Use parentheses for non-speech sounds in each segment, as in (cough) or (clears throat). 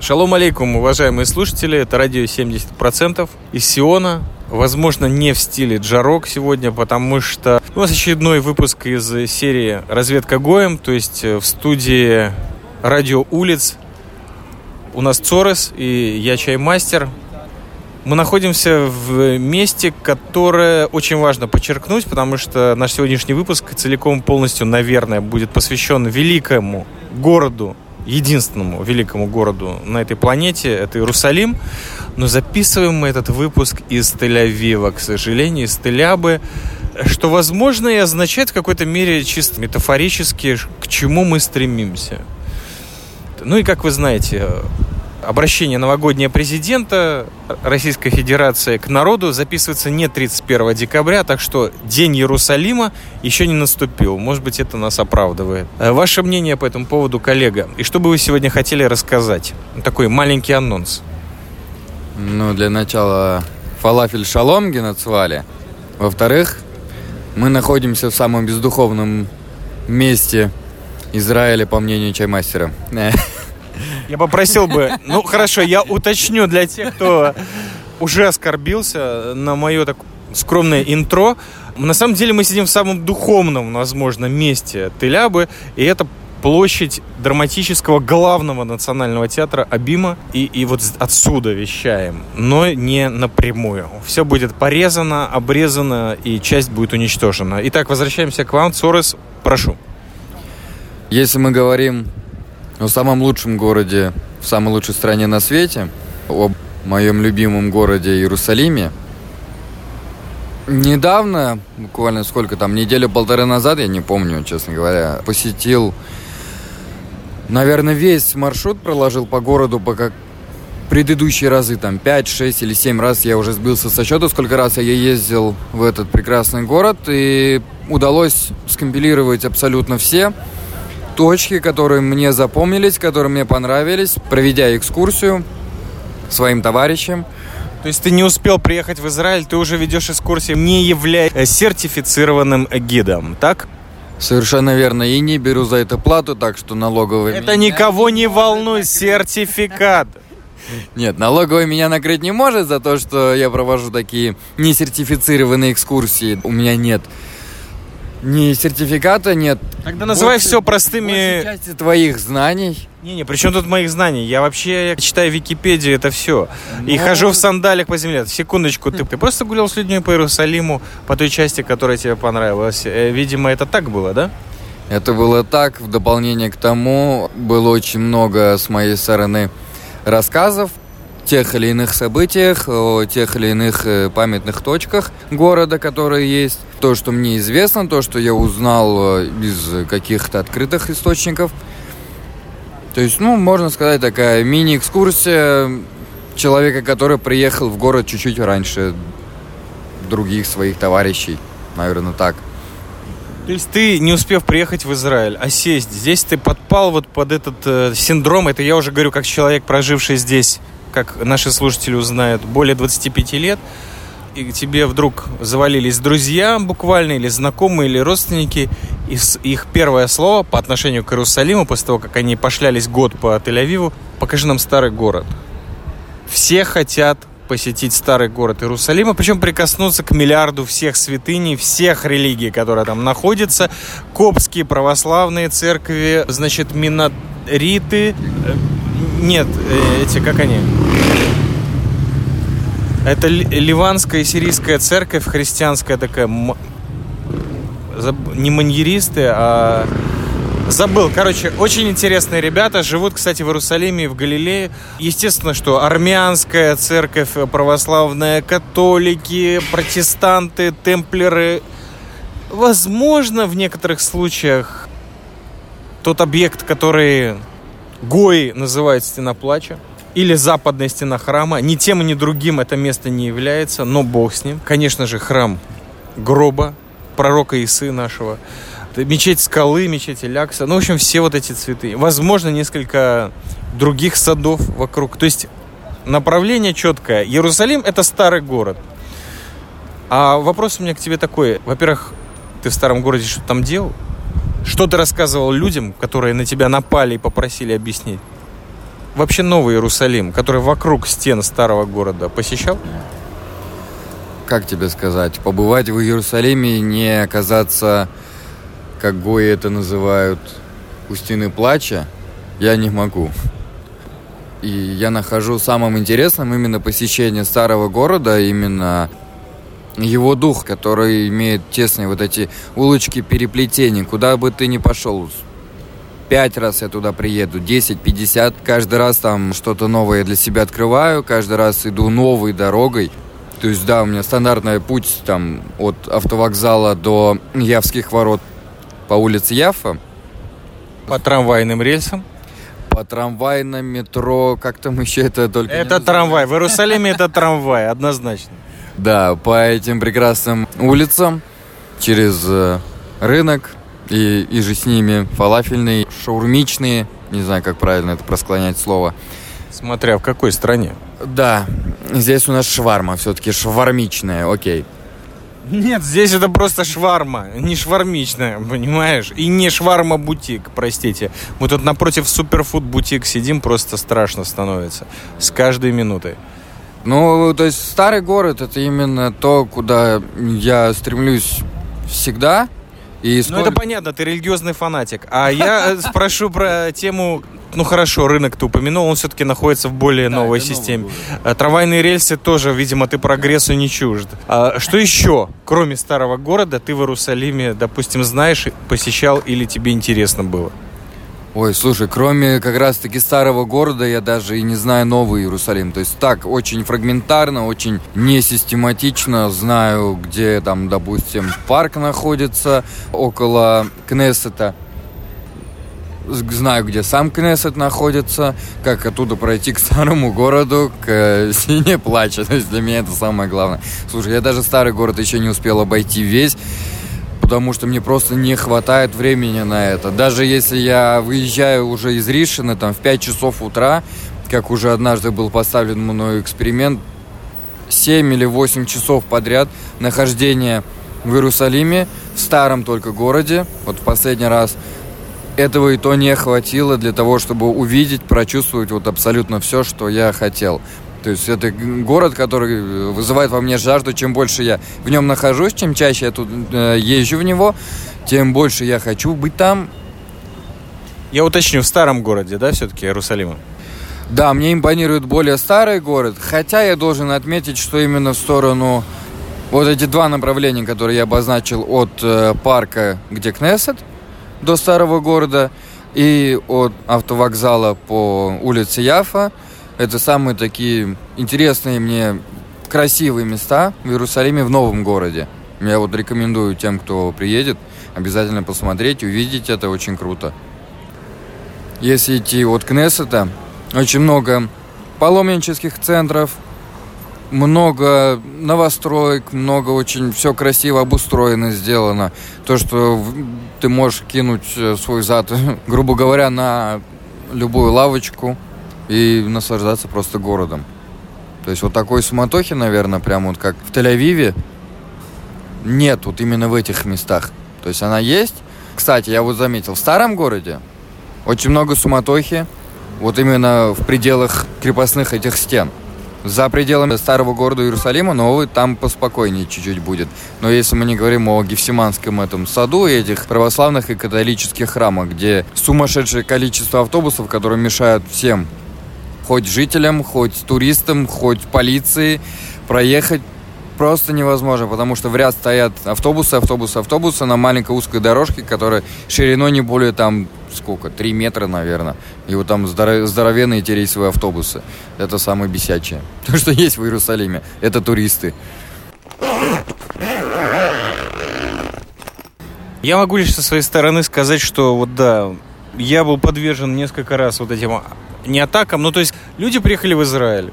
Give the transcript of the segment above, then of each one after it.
Шалом алейкум, уважаемые слушатели. Это радио 70% из Сиона. Возможно, не в стиле Джарок сегодня, потому что у нас очередной выпуск из серии «Разведка Гоем», то есть в студии радио улиц. У нас Цорес и я Чаймастер. Мы находимся в месте, которое очень важно подчеркнуть, потому что наш сегодняшний выпуск целиком полностью, наверное, будет посвящен великому городу, единственному великому городу на этой планете, это Иерусалим. Но записываем мы этот выпуск из Тель-Авива, к сожалению, из Телябы, что, возможно, и означает в какой-то мере чисто метафорически, к чему мы стремимся. Ну и, как вы знаете, обращение новогоднее президента Российской Федерации к народу записывается не 31 декабря, так что День Иерусалима еще не наступил. Может быть, это нас оправдывает. Э, ваше мнение по этому поводу, коллега? И что бы вы сегодня хотели рассказать? Такой маленький анонс. Ну, для начала фалафель шалом геноцвали. Во-вторых, мы находимся в самом бездуховном месте Израиля, по мнению чаймастера. (laughs) Я попросил бы, ну хорошо, я уточню для тех, кто уже оскорбился на мое так скромное интро. На самом деле мы сидим в самом духовном, возможно, месте Телябы, и это площадь драматического главного национального театра Абима. И, и вот отсюда вещаем, но не напрямую. Все будет порезано, обрезано, и часть будет уничтожена. Итак, возвращаемся к вам. Цорес, прошу. Если мы говорим о самом лучшем городе в самой лучшей стране на свете, о моем любимом городе Иерусалиме, недавно, буквально сколько там, неделю-полторы назад, я не помню, честно говоря, посетил, наверное, весь маршрут проложил по городу, пока предыдущие разы, там, 5, 6 или 7 раз я уже сбился со счета, сколько раз я ездил в этот прекрасный город, и удалось скомпилировать абсолютно все точки, которые мне запомнились, которые мне понравились, проведя экскурсию своим товарищам. То есть ты не успел приехать в Израиль, ты уже ведешь экскурсии, не являясь сертифицированным гидом, так? Совершенно верно. И не беру за это плату, так что налоговые... Это никого не волнует, сертификат. Нет, налоговая меня накрыть не может за то, что я провожу такие несертифицированные экскурсии. У меня нет ни сертификата нет. Тогда называй больше, все простыми... части твоих знаний. Не-не, при чем тут моих знаний? Я вообще я читаю Википедию, это все. Но... И ну. хожу в сандалях по земле. Секундочку, ты, ты просто гулял с людьми по Иерусалиму, по той части, которая тебе понравилась. Э, видимо, это так было, да? Это было так. В дополнение к тому, было очень много с моей стороны рассказов тех или иных событиях, о тех или иных э, памятных точках города, которые есть. То, что мне известно, то, что я узнал э, из каких-то открытых источников. То есть, ну, можно сказать, такая мини-экскурсия человека, который приехал в город чуть-чуть раньше других своих товарищей. Наверное, так. То есть ты, не успев приехать в Израиль, а сесть здесь, ты подпал вот под этот э, синдром, это я уже говорю как человек, проживший здесь как наши слушатели узнают, более 25 лет, и тебе вдруг завалились друзья буквально, или знакомые, или родственники, и их первое слово по отношению к Иерусалиму, после того, как они пошлялись год по Тель-Авиву, покажи нам старый город. Все хотят посетить старый город Иерусалима, причем прикоснуться к миллиарду всех святыней, всех религий, которые там находятся, копские православные церкви, значит, минориты, нет, э, эти, как они? Это ливанская сирийская церковь, христианская такая. Не маньеристы, а... Забыл. Короче, очень интересные ребята. Живут, кстати, в Иерусалиме и в Галилее. Естественно, что армянская церковь, православная, католики, протестанты, темплеры. Возможно, в некоторых случаях тот объект, который Гои называют стена плача. Или западная стена храма. Ни тем, ни другим это место не является, но Бог с ним. Конечно же, храм гроба пророка Исы нашего. Мечеть скалы, мечеть Илякса. Ну, в общем, все вот эти цветы. Возможно, несколько других садов вокруг. То есть направление четкое. Иерусалим – это старый город. А вопрос у меня к тебе такой. Во-первых, ты в старом городе что-то там делал? Что ты рассказывал людям, которые на тебя напали и попросили объяснить? Вообще Новый Иерусалим, который вокруг стен старого города, посещал? Как тебе сказать? Побывать в Иерусалиме и не оказаться, как гои это называют, у стены плача, я не могу. И я нахожу самым интересным именно посещение старого города, именно его дух, который имеет тесные вот эти улочки переплетений. Куда бы ты ни пошел, пять раз я туда приеду, 10, 50. Каждый раз там что-то новое для себя открываю, каждый раз иду новой дорогой. То есть, да, у меня стандартный путь там от автовокзала до Явских ворот по улице Яфа. По трамвайным рельсам? По трамвайным, метро, как там еще это только... Это трамвай. В Иерусалиме это трамвай, однозначно. Да, по этим прекрасным улицам, через э, рынок и, и же с ними фалафельные, шаурмичные, не знаю, как правильно это просклонять слово. Смотря в какой стране. Да, здесь у нас шварма, все-таки швармичная, окей. Нет, здесь это просто шварма, не швармичная, понимаешь? И не шварма-бутик, простите. Мы тут напротив суперфуд-бутик сидим, просто страшно становится. С каждой минутой. Ну, то есть старый город это именно то, куда я стремлюсь всегда. И сколько... Ну, это понятно, ты религиозный фанатик. А я э, (laughs) спрошу про тему ну хорошо, рынок ты упомянул, он все-таки находится в более да, новой системе. Новый а, Трамвайные рельсы тоже, видимо, ты прогрессу не чужд. А что еще, кроме старого города, ты в Иерусалиме, допустим, знаешь, посещал или тебе интересно было? Ой, слушай, кроме как раз-таки старого города, я даже и не знаю новый Иерусалим. То есть так, очень фрагментарно, очень несистематично знаю, где там, допустим, парк находится около Кнессета. Знаю, где сам Кнессет находится, как оттуда пройти к старому городу, к (laughs) Сине Плача. То есть для меня это самое главное. Слушай, я даже старый город еще не успел обойти весь потому что мне просто не хватает времени на это. Даже если я выезжаю уже из Ришины там в 5 часов утра, как уже однажды был поставлен мной эксперимент, 7 или 8 часов подряд нахождения в Иерусалиме, в старом только городе, вот в последний раз, этого и то не хватило для того, чтобы увидеть, прочувствовать вот абсолютно все, что я хотел. То есть это город, который вызывает во мне жажду. Чем больше я в нем нахожусь, чем чаще я тут э, езжу в него, тем больше я хочу быть там. Я уточню, в старом городе, да, все-таки Иерусалима? Да, мне импонирует более старый город, хотя я должен отметить, что именно в сторону вот эти два направления, которые я обозначил от э, парка, где Кнессет, до старого города, и от автовокзала по улице Яфа – это самые такие интересные мне красивые места в Иерусалиме, в новом городе. Я вот рекомендую тем, кто приедет, обязательно посмотреть, увидеть это очень круто. Если идти от Кнессета, очень много паломнических центров, много новостроек, много очень все красиво обустроено, сделано. То, что ты можешь кинуть э, свой зад, (laughs) грубо говоря, на любую лавочку – и наслаждаться просто городом. То есть вот такой суматохи, наверное, прямо вот как в Тель-Авиве, нет вот именно в этих местах. То есть она есть. Кстати, я вот заметил, в старом городе очень много суматохи, вот именно в пределах крепостных этих стен. За пределами старого города Иерусалима новый там поспокойнее чуть-чуть будет. Но если мы не говорим о Гефсиманском этом саду и этих православных и католических храмах, где сумасшедшее количество автобусов, которые мешают всем хоть жителям, хоть туристам, хоть полиции проехать просто невозможно, потому что в ряд стоят автобусы, автобусы, автобусы на маленькой узкой дорожке, которая шириной не более там, сколько, 3 метра, наверное. И вот там здоров... здоровенные эти рейсовые автобусы. Это самое бесячее. (laughs) То, что есть в Иерусалиме, это туристы. Я могу лишь со своей стороны сказать, что вот да, я был подвержен несколько раз вот этим не атакам, ну то есть люди приехали в Израиль,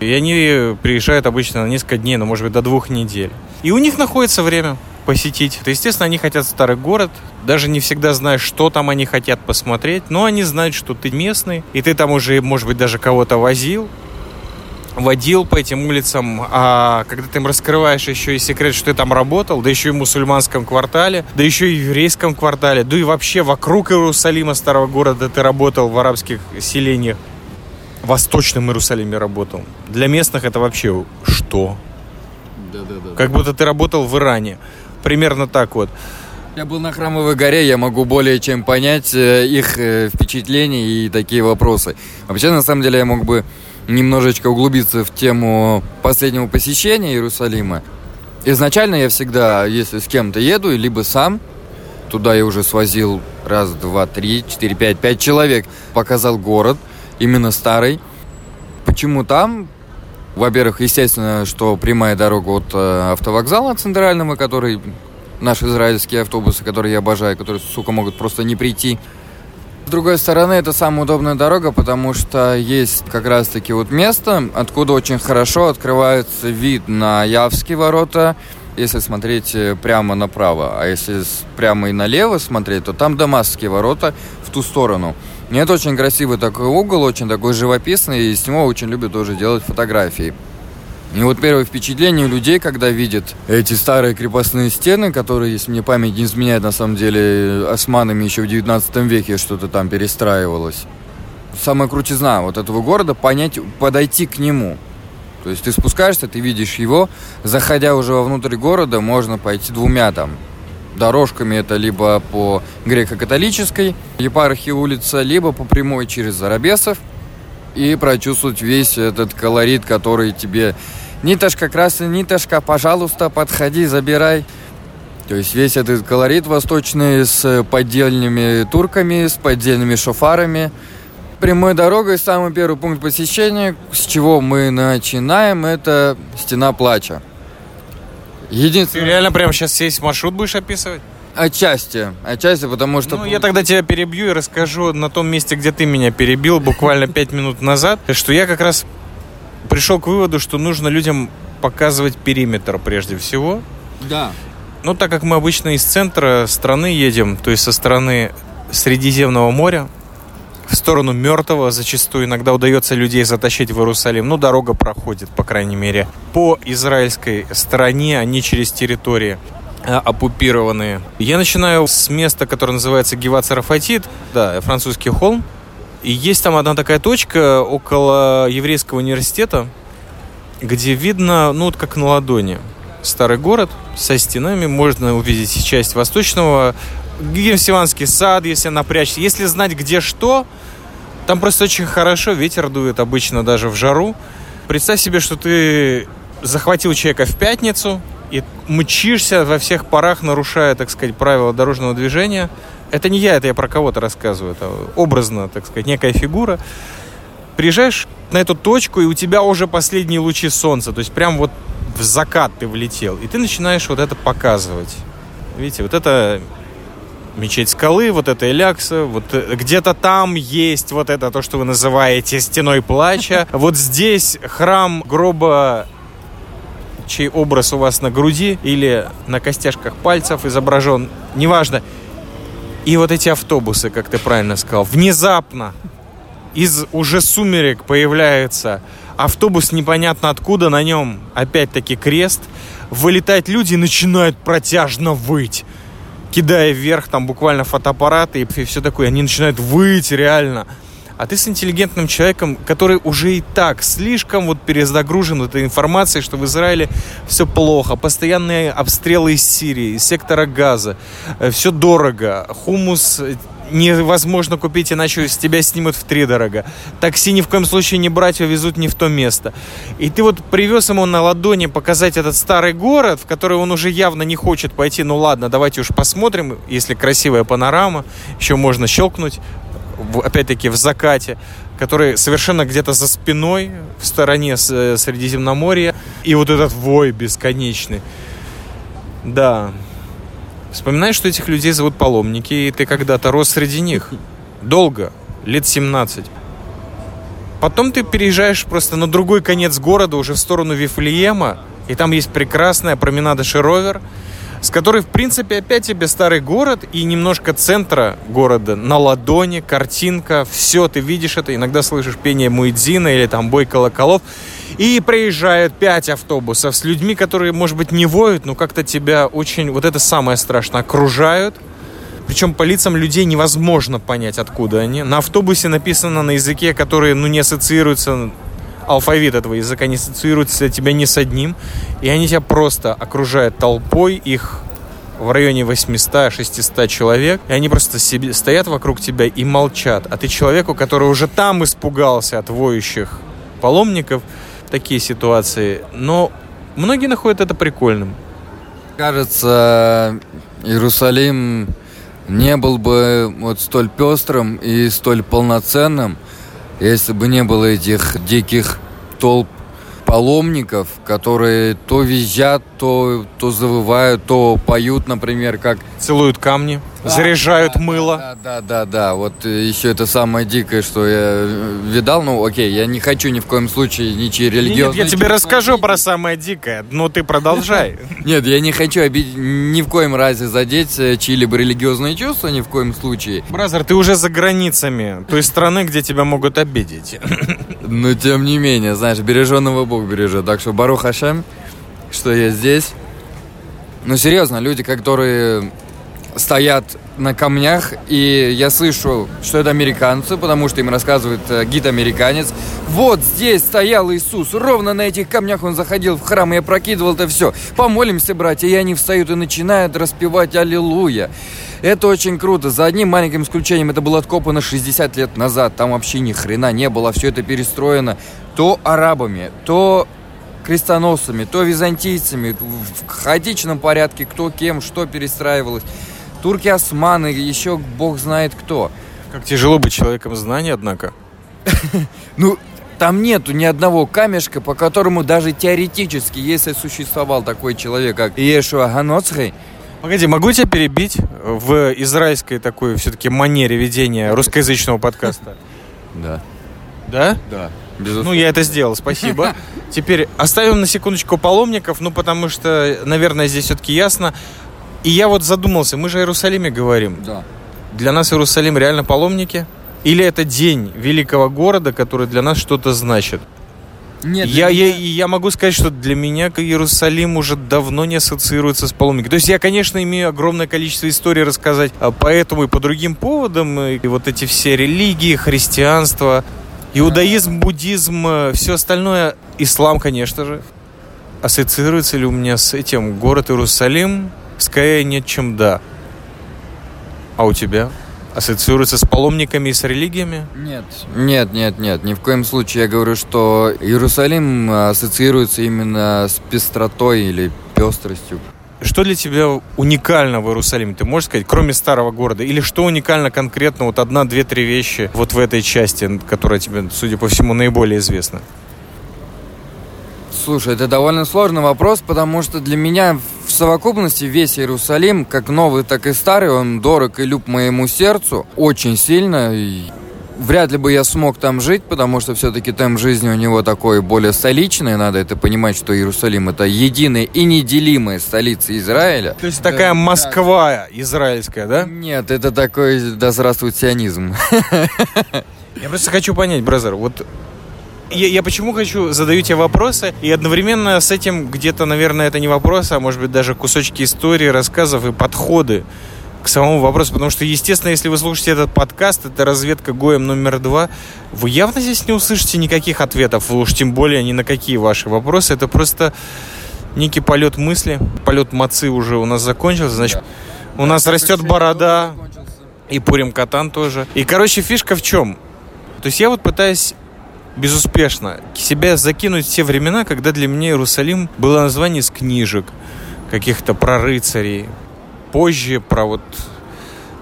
и они приезжают обычно на несколько дней, ну может быть до двух недель. И у них находится время посетить. То, естественно, они хотят старый город. Даже не всегда знаешь, что там они хотят посмотреть. Но они знают, что ты местный. И ты там уже, может быть, даже кого-то возил. Водил по этим улицам, а когда ты им раскрываешь еще и секрет, что ты там работал, да еще и в мусульманском квартале, да еще и в еврейском квартале, да и вообще вокруг Иерусалима, старого города, ты работал в арабских селениях, в Восточном Иерусалиме работал. Для местных это вообще что? Да, да, да. Как будто ты работал в Иране. Примерно так вот. Я был на Храмовой горе, я могу более чем понять э, их э, впечатления и такие вопросы. Вообще, на самом деле, я мог бы немножечко углубиться в тему последнего посещения Иерусалима. Изначально я всегда, если с кем-то еду, либо сам, туда я уже свозил раз, два, три, четыре, пять, пять человек, показал город, именно старый. Почему там? Во-первых, естественно, что прямая дорога от э, автовокзала центрального, который наши израильские автобусы, которые я обожаю, которые, сука, могут просто не прийти. С другой стороны, это самая удобная дорога, потому что есть как раз-таки вот место, откуда очень хорошо открывается вид на Явские ворота, если смотреть э, прямо направо. А если прямо и налево смотреть, то там Дамасские ворота в ту сторону. И это очень красивый такой угол, очень такой живописный, и с него очень любят тоже делать фотографии. И вот первое впечатление людей, когда видят эти старые крепостные стены, которые, если мне память не изменяет, на самом деле, османами еще в 19 веке что-то там перестраивалось. Самая крутизна вот этого города понять, подойти к нему. То есть ты спускаешься, ты видишь его, заходя уже вовнутрь города, можно пойти двумя там дорожками. Это либо по греко-католической епархии улица, либо по прямой через Зарабесов и прочувствовать весь этот колорит, который тебе Нитошка, красная нитошка, пожалуйста, подходи, забирай. То есть весь этот колорит восточный с поддельными турками, с поддельными шофарами. Прямой дорогой самый первый пункт посещения, с чего мы начинаем, это стена плача. Единственное... Ты реально прямо сейчас весь маршрут будешь описывать? Отчасти, отчасти, потому что... Ну, я тогда тебя перебью и расскажу на том месте, где ты меня перебил буквально пять минут назад, что я как раз пришел к выводу, что нужно людям показывать периметр прежде всего. Да. Ну, так как мы обычно из центра страны едем, то есть со стороны Средиземного моря, в сторону мертвого зачастую иногда удается людей затащить в Иерусалим. Ну, дорога проходит, по крайней мере, по израильской стороне, а не через территории а, оккупированные. Я начинаю с места, которое называется Геват Сарафатит, да, французский холм. И есть там одна такая точка около еврейского университета, где видно, ну вот как на ладони, старый город со стенами, можно увидеть часть восточного, Гемсиванский сад, если напрячься. Если знать, где что, там просто очень хорошо, ветер дует обычно даже в жару. Представь себе, что ты захватил человека в пятницу и мчишься во всех парах, нарушая, так сказать, правила дорожного движения – это не я, это я про кого-то рассказываю. Это образно, так сказать, некая фигура. Приезжаешь на эту точку, и у тебя уже последние лучи солнца. То есть прям вот в закат ты влетел. И ты начинаешь вот это показывать. Видите, вот это мечеть скалы, вот это Элякса, вот э, где-то там есть вот это то, что вы называете стеной плача. (laughs) Вот здесь храм гроба чей образ у вас на груди или на костяшках пальцев изображен, неважно. И вот эти автобусы, как ты правильно сказал, внезапно из уже сумерек появляется автобус непонятно откуда, на нем. Опять-таки крест, вылетают люди и начинают протяжно выть кидая вверх там буквально фотоаппараты и все такое. Они начинают выть реально а ты с интеллигентным человеком, который уже и так слишком вот перезагружен этой информацией, что в Израиле все плохо, постоянные обстрелы из Сирии, из сектора газа, э, все дорого, хумус невозможно купить, иначе с тебя снимут в три дорого. Такси ни в коем случае не брать, везут не в то место. И ты вот привез ему на ладони показать этот старый город, в который он уже явно не хочет пойти. Ну ладно, давайте уж посмотрим, если красивая панорама, еще можно щелкнуть, опять-таки в закате, который совершенно где-то за спиной, в стороне э, Средиземноморья, и вот этот вой бесконечный. Да. Вспоминаешь, что этих людей зовут паломники, и ты когда-то рос среди них. Долго, лет 17. Потом ты переезжаешь просто на другой конец города, уже в сторону Вифлеема, и там есть прекрасная променада Шеровер, с которой, в принципе, опять тебе старый город и немножко центра города на ладони, картинка, все, ты видишь это, иногда слышишь пение Муэдзина или там бой колоколов, И проезжают пять автобусов с людьми, которые, может быть, не воют, но как-то тебя очень, вот это самое страшное, окружают. Причем по лицам людей невозможно понять, откуда они. На автобусе написано на языке, который, ну, не ассоциируется алфавит этого языка не ассоциируется тебя ни с одним, и они тебя просто окружают толпой, их в районе 800-600 человек, и они просто себе, стоят вокруг тебя и молчат. А ты человеку, который уже там испугался от воющих паломников, такие ситуации. Но многие находят это прикольным. Кажется, Иерусалим не был бы вот столь пестрым и столь полноценным, если бы не было этих диких толп паломников, которые то визжат, то, то завывают, то поют, например, как... Целуют камни, заряжают да, мыло. Да, да, да, да. Вот э, еще это самое дикое, что я э, видал. Ну, окей, я не хочу ни в коем случае ничьи религиозные... Нет, я тебе расскажу про самое дикое, но ты продолжай. (laughs) Нет, я не хочу обидеть, ни в коем разе задеть э, чьи-либо религиозные чувства, ни в коем случае. Бразер, ты уже за границами той страны, где тебя могут обидеть. (laughs) Но тем не менее, знаешь, береженного Бог бережет. Так что Барух Хашем, что я здесь. Ну, серьезно, люди, которые стоят на камнях, и я слышу, что это американцы, потому что им рассказывает э, гид-американец. Вот здесь стоял Иисус, ровно на этих камнях он заходил в храм, и прокидывал это все. Помолимся, братья, и они встают и начинают распевать «Аллилуйя». Это очень круто. За одним маленьким исключением это было откопано 60 лет назад. Там вообще ни хрена не было. Все это перестроено то арабами, то крестоносцами, то византийцами. В хаотичном порядке кто кем, что перестраивалось. Турки, османы, еще бог знает кто. Как тяжело быть человеком знаний, однако. (laughs) Ну, там нету ни одного камешка, по которому даже теоретически, если существовал такой человек, как Иешуа Ганоцхей, Погоди, могу тебя перебить в израильской такой все-таки манере ведения русскоязычного подкаста? (laughs) Да. Да? Да. Безусловно. Ну, я это сделал, спасибо. (laughs) Теперь оставим на секундочку паломников, ну, потому что, наверное, здесь все-таки ясно. И я вот задумался, мы же о Иерусалиме говорим. Да. Для нас Иерусалим реально паломники? Или это день великого города, который для нас что-то значит? Нет, я, меня... я, я могу сказать, что для меня Иерусалим уже давно не ассоциируется с паломниками. То есть я, конечно, имею огромное количество историй рассказать а, по этому и по другим поводам. И вот эти все религии, христианство, иудаизм, буддизм, э, все остальное, ислам, конечно же. Ассоциируется ли у меня с этим город Иерусалим? Скорее нет, чем да. А у тебя? ассоциируется с паломниками и с религиями? Нет. Нет, нет, нет. Ни в коем случае я говорю, что Иерусалим ассоциируется именно с пестротой или пестростью. Что для тебя уникально в Иерусалиме? Ты можешь сказать, кроме старого города? Или что уникально конкретно, вот одна, две, три вещи вот в этой части, которая тебе, судя по всему, наиболее известна? Слушай, это довольно сложный вопрос, потому что для меня в совокупности весь Иерусалим, как новый, так и старый, он дорог и люб моему сердцу очень сильно. И вряд ли бы я смог там жить, потому что все-таки темп жизни у него такой более столичный. Надо это понимать, что Иерусалим это единая и неделимая столица Израиля. То есть такая Москва израильская, да? Нет, это такой, да здравствует сионизм. (laughs) Я просто хочу понять, бразер, вот я, я почему хочу, задаю тебе вопросы, и одновременно с этим где-то, наверное, это не вопрос, а может быть даже кусочки истории, рассказов и подходы к самому вопросу, потому что, естественно, если вы слушаете этот подкаст, это разведка Гоем номер два, вы явно здесь не услышите никаких ответов, уж тем более ни на какие ваши вопросы, это просто некий полет мысли, полет мацы уже у нас закончился, значит, да. у нас растет борода, и Пурим Катан тоже. И, короче, фишка в чем? То есть я вот пытаюсь безуспешно себя закинуть в те времена, когда для меня Иерусалим было название из книжек, каких-то про рыцарей. Позже про вот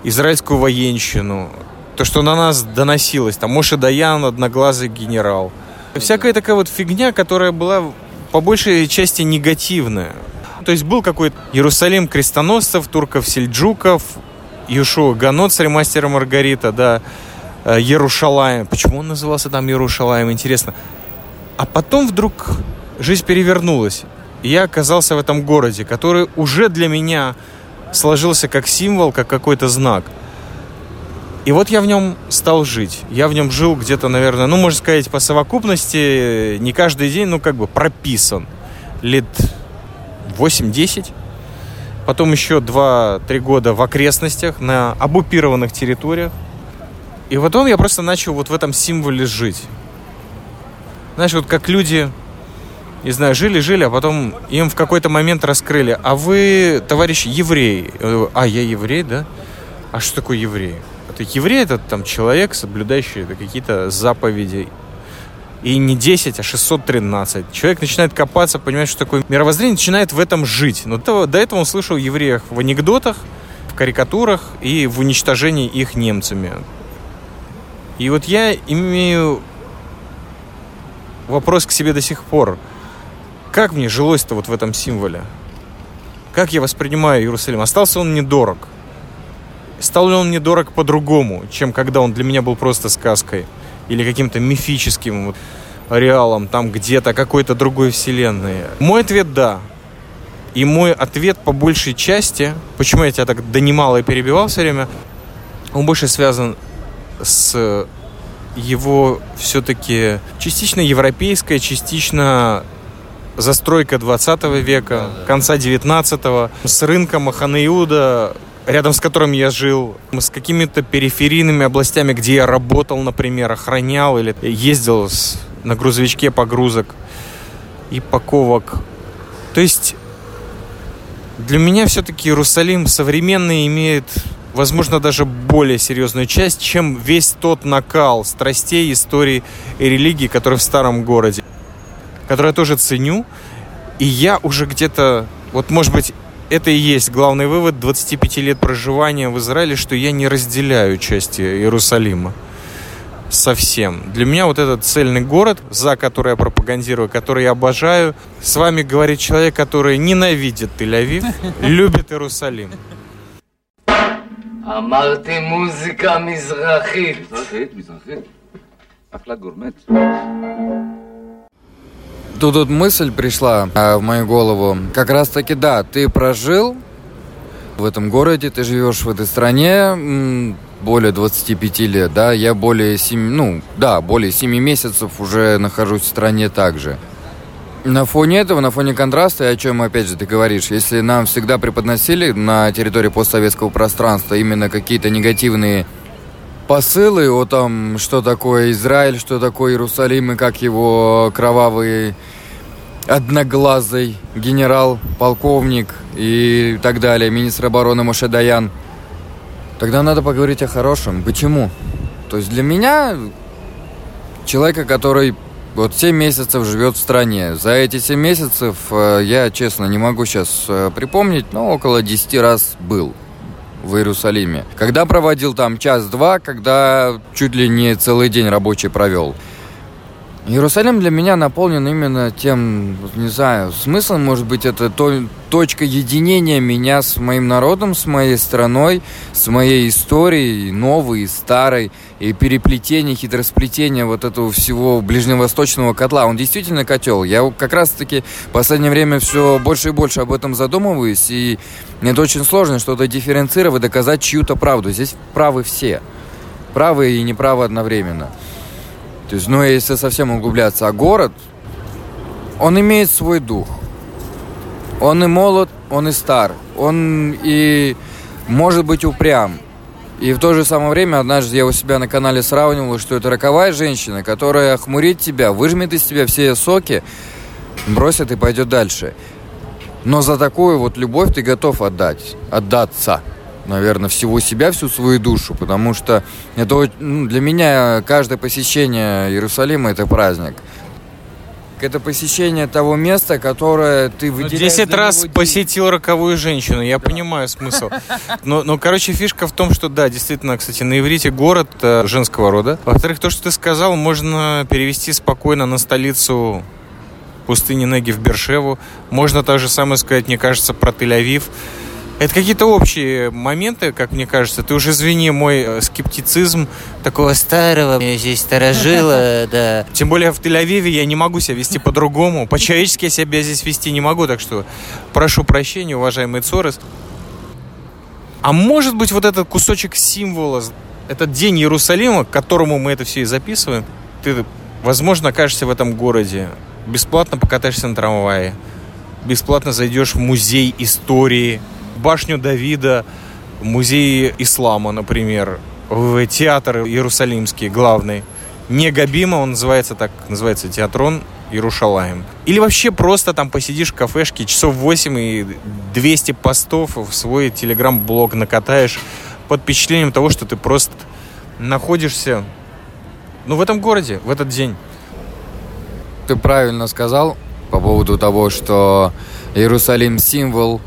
израильскую военщину, то, что на нас доносилось, там Моше Даян, одноглазый генерал. Всякая такая вот фигня, которая была по большей части негативная. То есть был какой-то Иерусалим крестоносцев, турков, сельджуков, Юшуа Ганот, царь мастера Маргарита, да, Ярушалаем. Э, Почему он назывался там Ярушалаем, интересно. А потом вдруг жизнь перевернулась. И я оказался в этом городе, который уже для меня сложился как символ, как какой-то знак. И вот я в нем стал жить. Я в нем жил где-то, наверное, ну, можно сказать, по совокупности, не каждый день, ну, как бы прописан. Лет 8-10. Потом еще 2-3 года в окрестностях, на обупированных территориях. И потом я просто начал вот в этом символе жить. Знаешь, вот как люди, не знаю, жили-жили, а потом им в какой-то момент раскрыли. А вы, товарищ еврей. А, я еврей, да? А что такое еврей? Это еврей, это там человек, соблюдающий какие-то заповеди. И не 10, а 613. Человек начинает копаться, понимает, что такое мировоззрение, начинает в этом жить. Но до, до этого он слышал евреях в анекдотах, в карикатурах и в уничтожении их немцами. И вот я имею вопрос к себе до сих пор. Как мне жилось-то вот в этом символе? Как я воспринимаю Иерусалим? Остался он недорог? Стал ли он недорог по-другому, чем когда он для меня был просто сказкой? Или каким-то мифическим вот, реалом там где-то какой-то другой вселенной? Мой ответ – да. И мой ответ по большей части, почему я тебя так донимал и перебивал все время, он больше связан с его все-таки частично европейская, частично застройка 20 века, конца 19-го, с рынком Маханаиуда, рядом с которым я жил, с какими-то периферийными областями, где я работал, например, охранял или ездил с, на грузовичке погрузок и паковок. То есть для меня все-таки Иерусалим современный имеет возможно, даже более серьезную часть, чем весь тот накал страстей, истории и религии, который в старом городе, который я тоже ценю. И я уже где-то, вот может быть, это и есть главный вывод 25 лет проживания в Израиле, что я не разделяю части Иерусалима совсем. Для меня вот этот цельный город, за который я пропагандирую, который я обожаю, с вами говорит человек, который ненавидит Тель-Авив, (laughs) любит Иерусалим. אמרתי מוזיקה מזרחית. מזרחית, מזרחית. אחלה גורמט. Тут вот мысль пришла а, в мою голову. Как раз таки, да, ты прожил в этом городе, ты живешь в этой стране более 25 лет, да, я более 7, ну, да, более 7 месяцев уже нахожусь в стране также. На фоне этого, на фоне контраста, о чем опять же ты говоришь, если нам всегда преподносили на территории постсоветского пространства именно какие-то негативные посылы о том, что такое Израиль, что такое Иерусалим и как его кровавый одноглазый генерал, полковник и так далее, министр обороны Моше Даян, тогда надо поговорить о хорошем. Почему? То есть для меня, человека, который вот 7 месяцев живет в стране. За эти 7 месяцев э, я, честно, не могу сейчас э, припомнить, но около 10 раз был в Иерусалиме. Когда проводил там час-два, когда чуть ли не целый день рабочий провел. Иерусалим для меня наполнен именно тем, не знаю, смыслом, может быть, это то, точка единения меня с моим народом, с моей страной, с моей историей, новой и старой, и переплетение, хитросплетение вот этого всего ближневосточного котла. Он действительно котел. Я как раз-таки в последнее время все больше и больше об этом задумываюсь, и это очень сложно что-то дифференцировать, доказать чью-то правду. Здесь правы все. Правы и неправы одновременно. То есть, ну, если совсем углубляться, а город, он имеет свой дух. Он и молод, он и стар. Он и может быть упрям. И в то же самое время, однажды я у себя на канале сравнивал, что это роковая женщина, которая охмурит тебя, выжмет из тебя все соки, бросит и пойдет дальше. Но за такую вот любовь ты готов отдать, отдаться наверное, всего себя, всю свою душу, потому что это ну, для меня каждое посещение Иерусалима это праздник. Это посещение того места, которое ты ну, выделяешь. Десять раз посетил роковую женщину, я да. понимаю смысл. (laughs) Но, но, короче, фишка в том, что да, действительно, кстати, на иврите город э, женского рода. Во-вторых, то, что ты сказал, можно перевести спокойно на столицу пустыни Неги в Бершеву. Можно так же самое сказать, мне кажется, про Тель-Авив. Это какие-то общие моменты, как мне кажется. Ты уже извини мой э, скептицизм такого старого, здесь старожила, (laughs) да. Тем более в Тель-Авиве я не могу себя вести по-другому. По-человечески я себя здесь вести не могу, так что прошу прощения, уважаемый Цорес. А может быть вот этот кусочек символа, этот день Иерусалима, к которому мы это все и записываем, ты, возможно, окажешься в этом городе, бесплатно покатаешься на трамвае, бесплатно зайдешь в музей истории, башню Давида, музей ислама, например, в театр Иерусалимский главный. Не Габима, он называется так, называется театрон Иерушалаем. Или вообще просто там посидишь в кафешке часов 8 и 200 постов в свой телеграм-блог накатаешь под впечатлением того, что ты просто находишься ну, в этом городе, в этот день. Ты правильно сказал по поводу того, что Иерусалим символ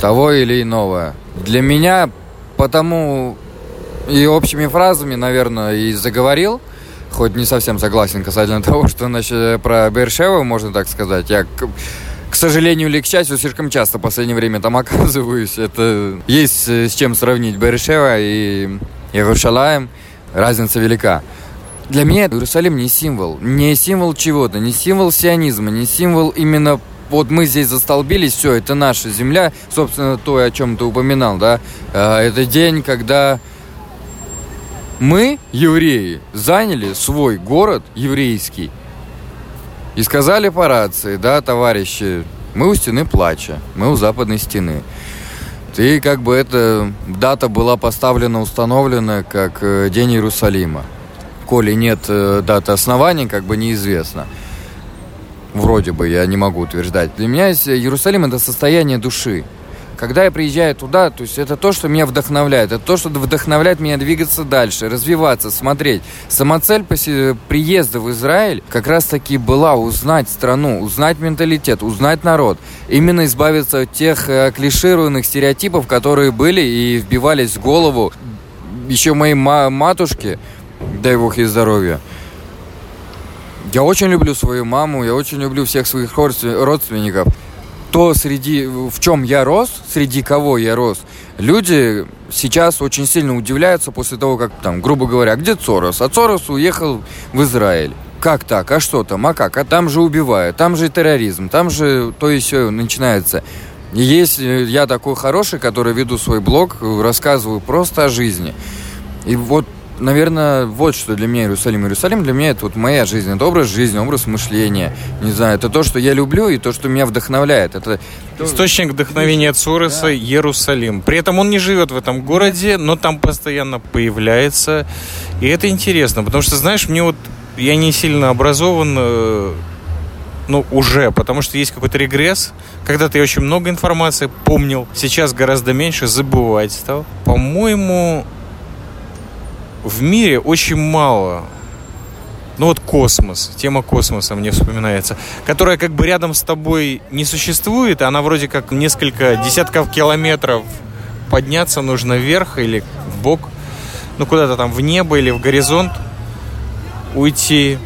того или иного. Для меня потому и общими фразами, наверное, и заговорил, хоть не совсем согласен касательно (laughs) того, что значит, про Бершеву, можно так сказать. Я, к, к сожалению или к счастью, слишком часто в последнее время там (laughs) оказываюсь. Это есть с чем сравнить Бершева и Иерушалаем. Разница велика. Для меня Иерусалим не символ. Не символ чего-то, не символ сионизма, не символ именно вот мы здесь застолбились, все, это наша земля, собственно, то, о чем ты упоминал, да, а, это день, когда мы, евреи, заняли свой город еврейский и сказали по рации, да, товарищи, мы у стены плача, мы у западной стены. И как бы эта дата была поставлена, установлена как э, День Иерусалима коли нет э, даты основания, как бы неизвестно. Вроде бы, я не могу утверждать. Для меня Иерусалим это состояние души. Когда я приезжаю туда, то есть это то, что меня вдохновляет, это то, что вдохновляет меня двигаться дальше, развиваться, смотреть. Самоцель приезда в Израиль как раз-таки была узнать страну, узнать менталитет, узнать народ. Именно избавиться от тех э, клишированных стереотипов, которые были и вбивались в голову еще моей матушке, дай бог ей здоровья. Я очень люблю свою маму, я очень люблю всех своих родственников. То, среди, в чем я рос, среди кого я рос, люди сейчас очень сильно удивляются после того, как, там, грубо говоря, где Цорос? А Цорос уехал в Израиль. Как так? А что там? А как? А там же убивают, там же терроризм, там же то и все начинается. И если я такой хороший, который веду свой блог, рассказываю просто о жизни. И вот наверное, вот что для меня Иерусалим. Иерусалим для меня это вот моя жизнь, это образ жизни, образ мышления. Не знаю, это то, что я люблю и то, что меня вдохновляет. Это Источник вдохновения Цуреса да. Иерусалим. При этом он не живет в этом городе, но там постоянно появляется. И это интересно, потому что, знаешь, мне вот я не сильно образован, э, ну, уже, потому что есть какой-то регресс. Когда-то я очень много информации помнил, сейчас гораздо меньше, забывать стал. По-моему, в мире очень мало ну вот космос, тема космоса мне вспоминается, которая как бы рядом с тобой не существует, она вроде как несколько десятков километров подняться нужно вверх или в бок, ну куда-то там в небо или в горизонт уйти.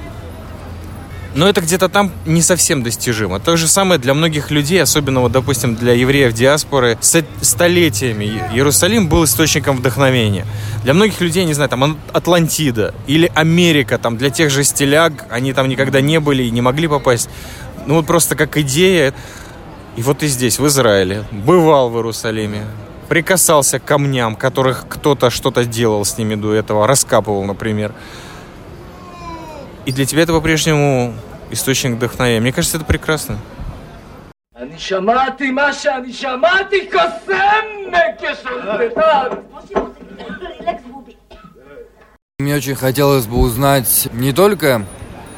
Но это где-то там не совсем достижимо. То же самое для многих людей, особенно, вот, допустим, для евреев диаспоры, с столетиями Иерусалим был источником вдохновения. Для многих людей, не знаю, там Атлантида или Америка, там для тех же стиляг, они там никогда не были и не могли попасть. Ну вот просто как идея. И вот и здесь, в Израиле, бывал в Иерусалиме, прикасался к камням, которых кто-то что-то делал с ними до этого, раскапывал, например. И для тебя это по-прежнему источник вдохновения. Мне кажется, это прекрасно. Мне очень хотелось бы узнать не только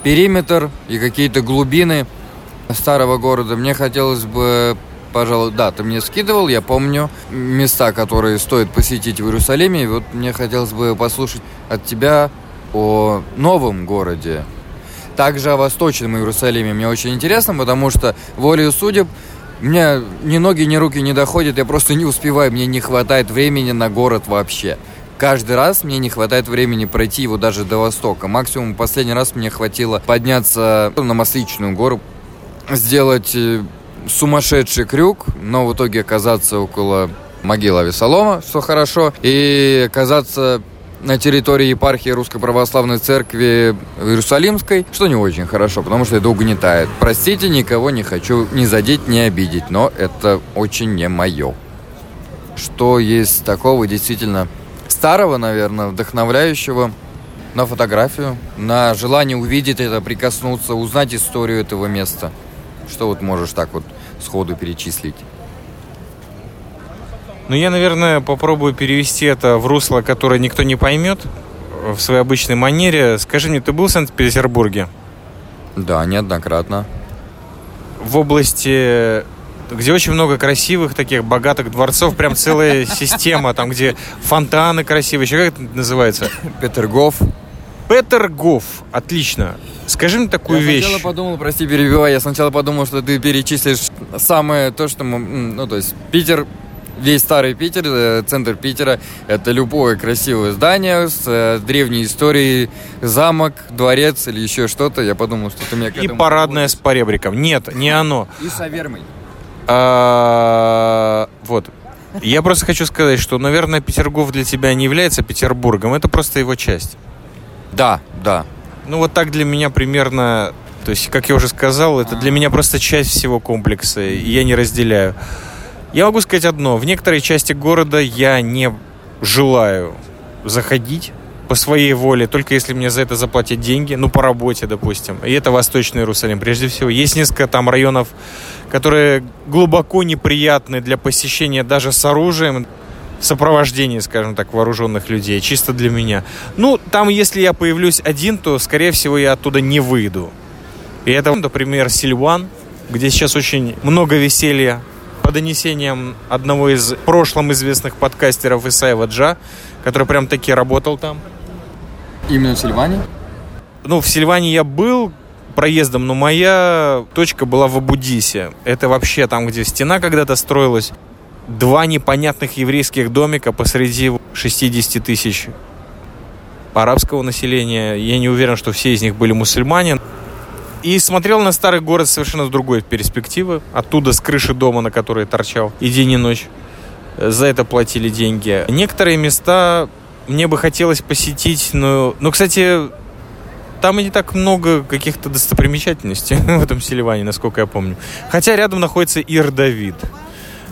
периметр и какие-то глубины старого города. Мне хотелось бы, пожалуй, да, ты мне скидывал, я помню места, которые стоит посетить в Иерусалиме. И вот мне хотелось бы послушать от тебя о новом городе. Также о Восточном Иерусалиме мне очень интересно, потому что волею судеб мне ни ноги, ни руки не доходят, я просто не успеваю, мне не хватает времени на город вообще. Каждый раз мне не хватает времени пройти его даже до востока. Максимум последний раз мне хватило подняться на Масличную гору, сделать э, сумасшедший крюк, но в итоге оказаться около могилы Авесолома, что хорошо, и оказаться на территории епархии Русской Православной Церкви Иерусалимской, что не очень хорошо, потому что это угнетает. Простите, никого не хочу ни задеть, ни обидеть, но это очень не мое. Что есть такого действительно старого, наверное, вдохновляющего на фотографию, на желание увидеть это, прикоснуться, узнать историю этого места. Что вот можешь так вот сходу перечислить? Ну, я, наверное, попробую перевести это в русло, которое никто не поймет в своей обычной манере. Скажи мне, ты был в Санкт-Петербурге? Да, неоднократно. В области где очень много красивых таких богатых дворцов, прям целая (laughs) система, там где фонтаны красивые, еще как это называется? Петергоф. Петергоф, отлично. Скажи мне такую я вещь. Я сначала подумал, прости, перебивай, я сначала подумал, что ты перечислишь самое то, что мы, ну, то есть Питер, весь старый Питер, э, центр Питера, это любое красивое здание с э, древней историей, замок, дворец или еще что-то. Я подумал, что ты меня И проводишь. с поребриком. Нет, не оно. И с Авермой. А, вот. Я просто хочу сказать, что, наверное, Петергоф для тебя не является Петербургом, это просто его часть. Да, да. Ну вот так для меня примерно, то есть, как я уже сказал, это для меня просто часть всего комплекса, и я не разделяю. Я могу сказать одно, в некоторые части города я не желаю заходить по своей воле, только если мне за это заплатят деньги, ну, по работе, допустим. И это Восточный Иерусалим, прежде всего. Есть несколько там районов, которые глубоко неприятны для посещения даже с оружием, в сопровождении, скажем так, вооруженных людей, чисто для меня. Ну, там, если я появлюсь один, то, скорее всего, я оттуда не выйду. И это, например, Сильван, где сейчас очень много веселья, по донесениям одного из прошлом известных подкастеров Исаева Джа, который прям таки работал там. Именно в Сильване? Ну, в Сильване я был проездом, но моя точка была в Абудисе. Это вообще там, где стена когда-то строилась. Два непонятных еврейских домика посреди 60 тысяч арабского населения. Я не уверен, что все из них были мусульмане. И смотрел на старый город совершенно с другой перспективы. Оттуда, с крыши дома, на которой торчал и день, и ночь. За это платили деньги. Некоторые места мне бы хотелось посетить, но, но кстати, там и не так много каких-то достопримечательностей (laughs) в этом Селиване, насколько я помню. Хотя рядом находится Ир-Давид,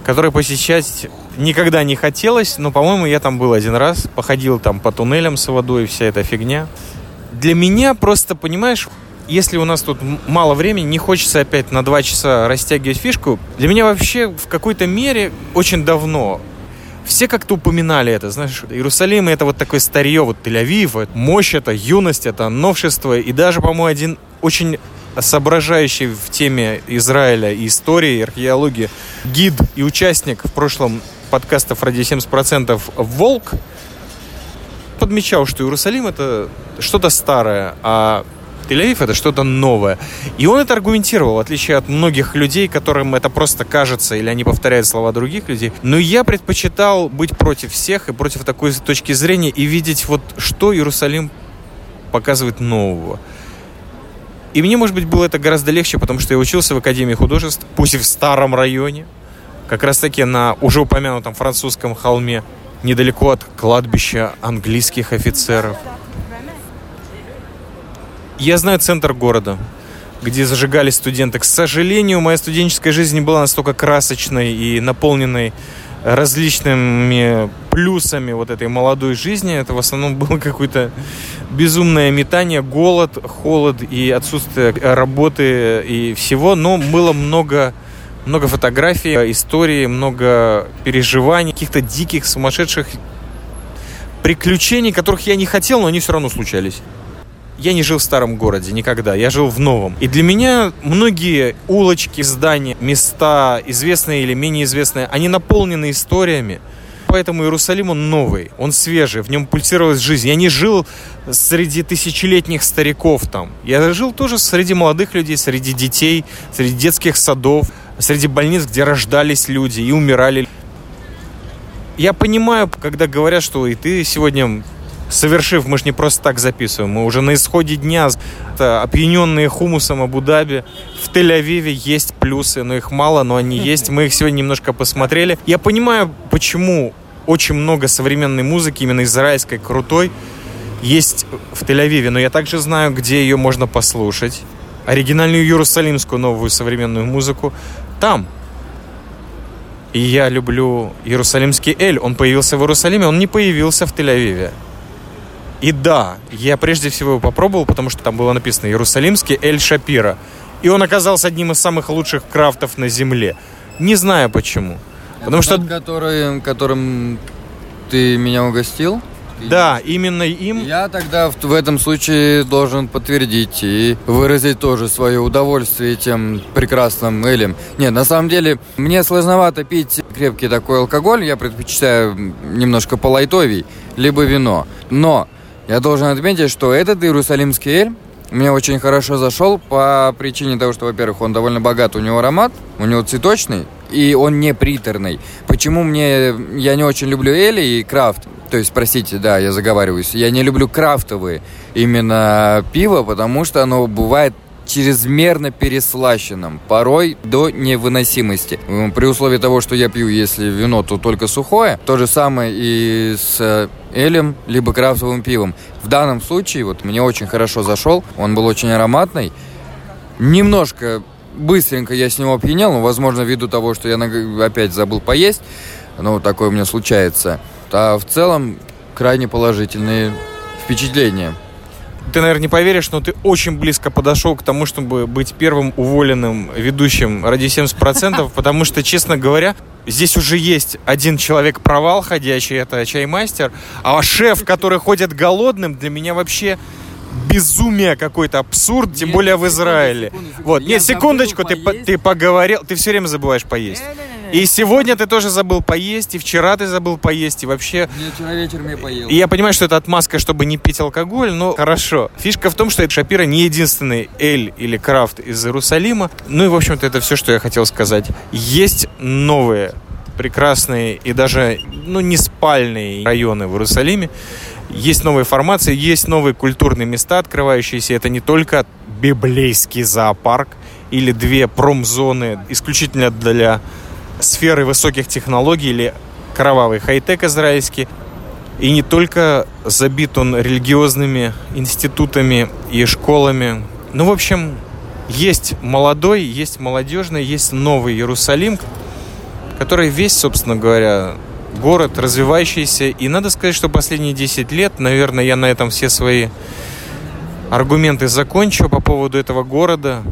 который посещать никогда не хотелось, но, по-моему, я там был один раз, походил там по туннелям с водой, вся эта фигня. Для меня просто, понимаешь, если у нас тут мало времени, не хочется опять на два часа растягивать фишку, для меня вообще в какой-то мере очень давно. Все как-то упоминали это, знаешь, Иерусалим это вот такое старье, вот Тель-Авив, мощь, это юность, это новшество, и даже, по-моему, один очень соображающий в теме Израиля и истории, и археологии гид и участник в прошлом подкастов «Ради 70%» Волк подмечал, что Иерусалим это что-то старое, а Тель-Авив это что-то новое. И он это аргументировал, в отличие от многих людей, которым это просто кажется, или они повторяют слова других людей. Но я предпочитал быть против всех и против такой точки зрения и видеть вот, что Иерусалим показывает нового. И мне, может быть, было это гораздо легче, потому что я учился в Академии художеств, пусть и в старом районе, как раз таки на уже упомянутом французском холме, недалеко от кладбища английских офицеров. Я знаю центр города, где зажигали студенты. К сожалению, моя студенческая жизнь не была настолько красочной и наполненной различными плюсами вот этой молодой жизни. Это в основном (laughs) было какое-то безумное метание, голод, холод и отсутствие работы и всего. Но было много, много фотографий, историй, много переживаний, каких-то диких, сумасшедших приключений, которых я не хотел, но они все равно случались. Я не жил в старом городе никогда, я жил в новом. И для меня многие улочки, здания, места, известные или менее известные, они наполнены историями. Поэтому Иерусалим, он новый, он свежий, в нем пульсировалась жизнь. Я не жил среди тысячелетних стариков там. Я жил тоже среди молодых людей, среди детей, среди детских садов, среди больниц, где рождались люди и умирали. Я понимаю, когда говорят, что и ты сегодня совершив, мы же не просто так записываем, мы уже на исходе дня, опьяненные хумусом Абу-Даби, в Тель-Авиве есть плюсы, но их мало, но они (laughs) есть, мы их сегодня немножко посмотрели. Я понимаю, почему очень много современной музыки, именно израильской, крутой, есть в Тель-Авиве, но я также знаю, где ее можно послушать. Оригинальную иерусалимскую новую современную музыку там. И я люблю Иерусалимский Эль. Он появился в Иерусалиме, он не появился в Тель-Авиве. И да, я прежде всего его попробовал, потому что там было написано «Иерусалимский Эль Шапира». И он оказался одним из самых лучших крафтов на земле. Не знаю почему. Потому Это что, тот, который, которым ты меня угостил? да, именно им Я тогда в, в этом случае должен подтвердить и выразить тоже свое удовольствие этим прекрасным элем. Нет, на самом деле, мне сложновато пить крепкий такой алкоголь, я предпочитаю немножко полайтовей, либо вино. Но я должен отметить, что этот иерусалимский эль мне очень хорошо зашел по причине того, что, во-первых, он довольно богат, у него аромат, у него цветочный, и он не приторный. Почему мне... Я не очень люблю эли и крафт. То есть, простите, да, я заговариваюсь. Я не люблю крафтовые именно пиво, потому что оно бывает чрезмерно переслащенным, порой до невыносимости. При условии того, что я пью, если вино, то только сухое. То же самое и с э, элем, либо крафтовым пивом. В данном случае, вот мне очень хорошо зашел, он был очень ароматный. Немножко быстренько я с него опьянел, но, возможно, ввиду того, что я опять забыл поесть, ну, такое у меня случается. А в целом, крайне положительные впечатления. Ты, наверное, не поверишь, но ты очень близко подошел к тому, чтобы быть первым уволенным ведущим ради 70%, (laughs) потому что, честно говоря, здесь уже есть один человек-провал ходячий, это чаймастер, а шеф, который ходит голодным, для меня вообще безумие какой-то абсурд, тем более в Израиле. секунду, секунду. Вот, Я нет, секундочку, ты, поесть. ты поговорил, ты все время забываешь поесть. И сегодня ты тоже забыл поесть, и вчера ты забыл поесть, и вообще Я вчера вечером я поел. и я понимаю, что это отмазка, чтобы не пить алкоголь, но хорошо. Фишка в том, что Шапира не единственный эль или крафт из Иерусалима. Ну и, в общем-то, это все, что я хотел сказать. Есть новые прекрасные и даже, ну, не спальные районы в Иерусалиме. Есть новые формации, есть новые культурные места, открывающиеся. Это не только библейский зоопарк или две промзоны исключительно для сферы высоких технологий или кровавый хай-тек израильский. И не только забит он религиозными институтами и школами. Ну, в общем, есть молодой, есть молодежный, есть новый Иерусалим, который весь, собственно говоря, город развивающийся. И надо сказать, что последние 10 лет, наверное, я на этом все свои аргументы закончу по поводу этого города.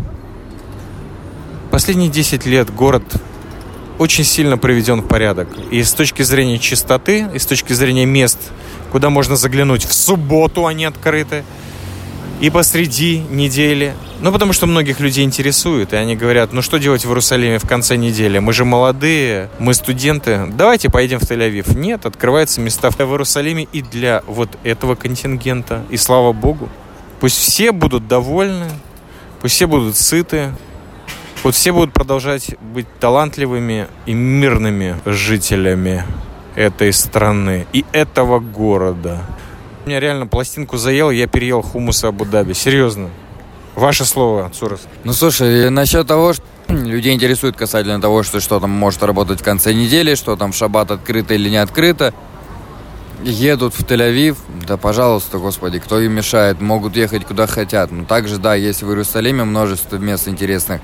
Последние 10 лет город очень сильно приведен в порядок. И с точки зрения чистоты, и с точки зрения мест, куда можно заглянуть в субботу, они открыты, и посреди недели. Ну, потому что многих людей интересует, и они говорят, ну что делать в Иерусалиме в конце недели? Мы же молодые, мы студенты, давайте поедем в Тель-Авив. Нет, открываются места в Иерусалиме и для вот этого контингента. И слава Богу. Пусть все будут довольны, пусть все будут сыты, вот все будут продолжать быть талантливыми и мирными жителями этой страны и этого города. Меня реально пластинку заел, я переел хумуса Абу-Даби. Серьезно. Ваше слово, Цурас. Ну, слушай, насчет того, что (clears throat) людей интересует касательно того, что что там может работать в конце недели, что там в шаббат открыто или не открыто. Едут в Тель-Авив, да, пожалуйста, господи, кто им мешает, могут ехать куда хотят. Но также, да, есть в Иерусалиме множество мест интересных.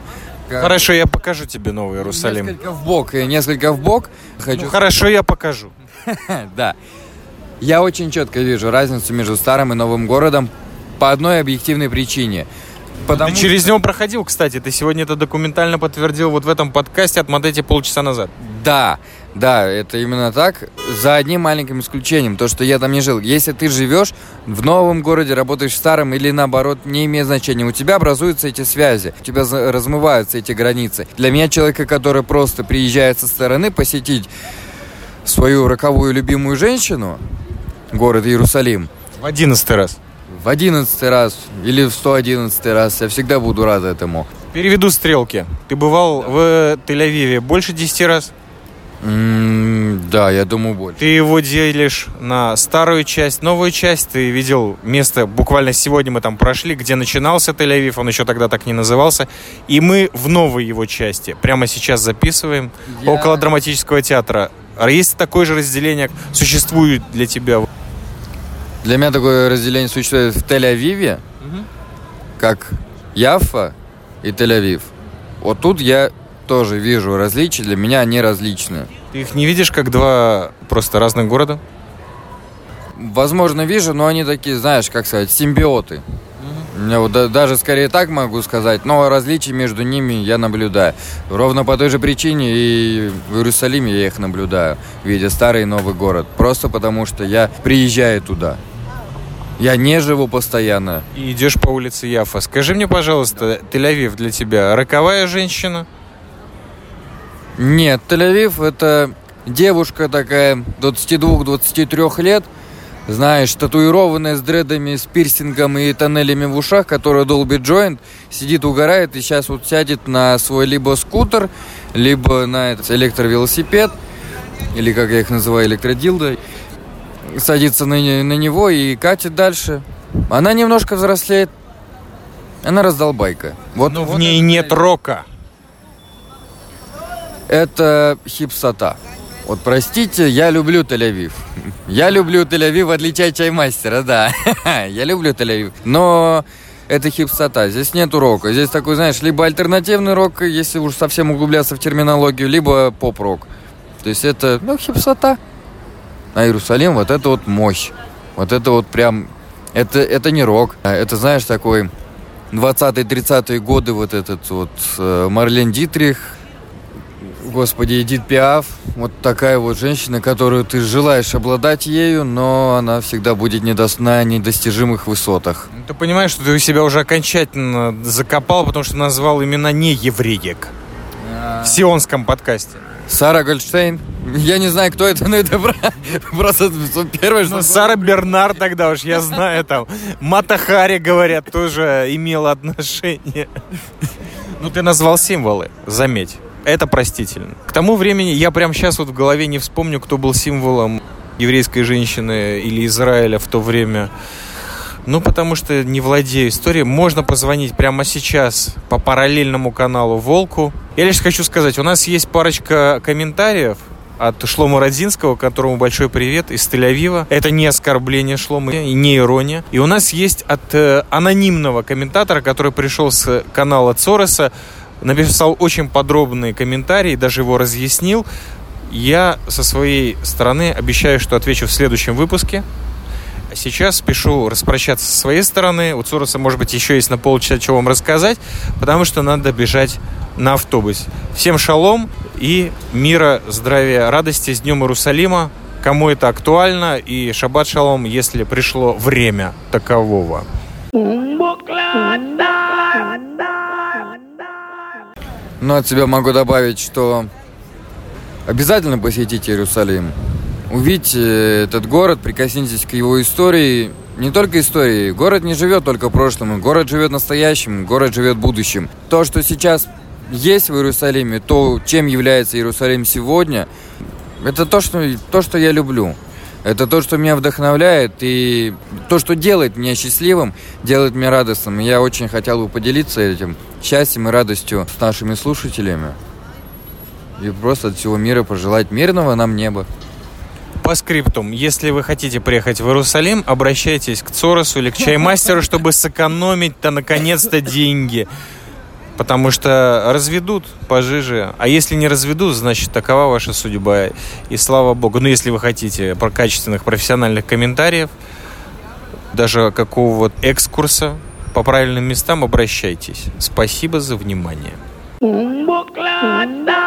Хорошо, я покажу тебе Новый Иерусалим. Несколько в бок, несколько в бок. Хочу Ну, хорошо, я покажу. (laughs) Да. Я очень четко вижу разницу между старым и новым городом по одной объективной причине. Потому Ты через него проходил, кстати. Ты сегодня это документально подтвердил вот в этом подкасте отмотайте полчаса назад. Да, да, это именно так. За одним маленьким исключением, то, что я там не жил. Если ты живешь в новом городе, работаешь в старом или наоборот, не имеет значения. У тебя образуются эти связи, у тебя размываются эти границы. Для меня человека, который просто приезжает со стороны посетить свою роковую любимую женщину, город Иерусалим, В одиннадцатый раз. в одиннадцатый раз или в 111 раз, я всегда буду рад этому. Переведу стрелки. Ты бывал в Тель-Авиве больше 10 раз? Да, я думаю, больше. Ты его делишь на старую часть, новую часть. Ты видел место, буквально сегодня мы там прошли, где начинался Тель-Авив, он еще тогда так не назывался. И мы в новой его части. Прямо сейчас записываем. Я- Около драматического театра. А есть такое же разделение, существует для тебя? Для меня такое разделение существует в Тель-Авиве, как Яффа и Тель-Авив. Вот тут я тоже вижу различия, для меня они различны. Ты их не видишь как два просто разных города? Возможно, вижу, но они такие, знаешь, как сказать, симбиоты. Я вот да- даже скорее так могу сказать, но различий между ними я наблюдаю. Ровно по той же причине и в Иерусалиме я их наблюдаю, видя старый и новый город. Просто потому, что я приезжаю туда. Я не живу постоянно. И идешь по улице Яфа. Скажи мне, пожалуйста, Тель-Авив для тебя роковая женщина? Нет, Тель-Авив это девушка такая 22-23 лет, знаешь, татуированная с дредами, с пирсингом и тоннелями в ушах, которая долбит джойнт, сидит, угорает и сейчас вот сядет на свой либо скутер, либо на этот электровелосипед, или как я их называю, электродилдо, садится на, не- на него и катит дальше. Она немножко взрослеет, она раздолбайка. Вот, Но вот в ней это нет рока. Это хипсота. Вот простите, я люблю Тель-Авив. Я люблю Тель-Авив, в отличие от чаймастера, да. (laughs) Я люблю Тель-Авив. Но это хипсота. Здесь нету рока. Здесь такой, знаешь, либо альтернативный рок, если уж совсем углубляться в терминологию, либо поп-рок. То есть это, ну, хипсота. А Иерусалим, вот это вот мощь. Вот это вот прям... Это, это не рок. а Это, знаешь, такой 20-30-е годы вот этот вот э, Марлен Дитрих, Господи, Эдит Пиаф, вот такая вот женщина, которую ты желаешь обладать ею, но она всегда будет недос... на недостижимых высотах. Ты понимаешь, что ты себя уже окончательно закопал, потому что назвал имена не евреек в сионском подкасте. Сара Гольдштейн, я не знаю, кто это, но это про- (laughs) просто первое, что... Ну, Сара Бернар тогда уж, я знаю, там, Мата Хари, говорят, тоже имела отношение. Ну, ты назвал символы, заметь. Это простительно. К тому времени я прям сейчас вот в голове не вспомню, кто был символом еврейской женщины или Израиля в то время. Ну, потому что не владею историей. Можно позвонить прямо сейчас по параллельному каналу Волку. Я лишь хочу сказать, у нас есть парочка комментариев от Шлома Родзинского, которому большой привет, из Тель-Авива. Это не оскорбление Шлома и не ирония. И у нас есть от э, анонимного комментатора, который пришел с канала Цороса, написал очень подробный комментарий, даже его разъяснил. Я со своей стороны обещаю, что отвечу в следующем выпуске. Сейчас спешу распрощаться со своей стороны. У Цуруса, может быть, еще есть на полчаса чего вам рассказать, потому что надо бежать на автобус. Всем шалом и мира, здравия, радости с Днем Иерусалима. Кому это актуально, и шаббат шалом, если пришло время такового. Ну, от себя могу добавить, что обязательно посетите Иерусалим. Увидите этот город, прикоснитесь к его истории. Не только истории. Город не живет только прошлым. Город живет настоящим. Город живет будущим. То, что сейчас есть в Иерусалиме, то, чем является Иерусалим сегодня, это то, что, то, что я люблю. Это то, что меня вдохновляет, и то, что делает меня счастливым, делает меня радостным. Я очень хотел бы поделиться этим счастьем и радостью с нашими слушателями. И просто от всего мира пожелать мирного нам неба. По скриптум, если вы хотите приехать в Иерусалим, обращайтесь к Цоросу или к (laughs) Чаймастеру, чтобы сэкономить-то наконец-то деньги. Потому что разведут пожиже. А если не разведут, значит, такова ваша судьба. И слава богу. Ну, если вы хотите про качественных профессиональных комментариев, даже какого-вот экскурса по правильным местам, обращайтесь. Спасибо за внимание. Un boclata.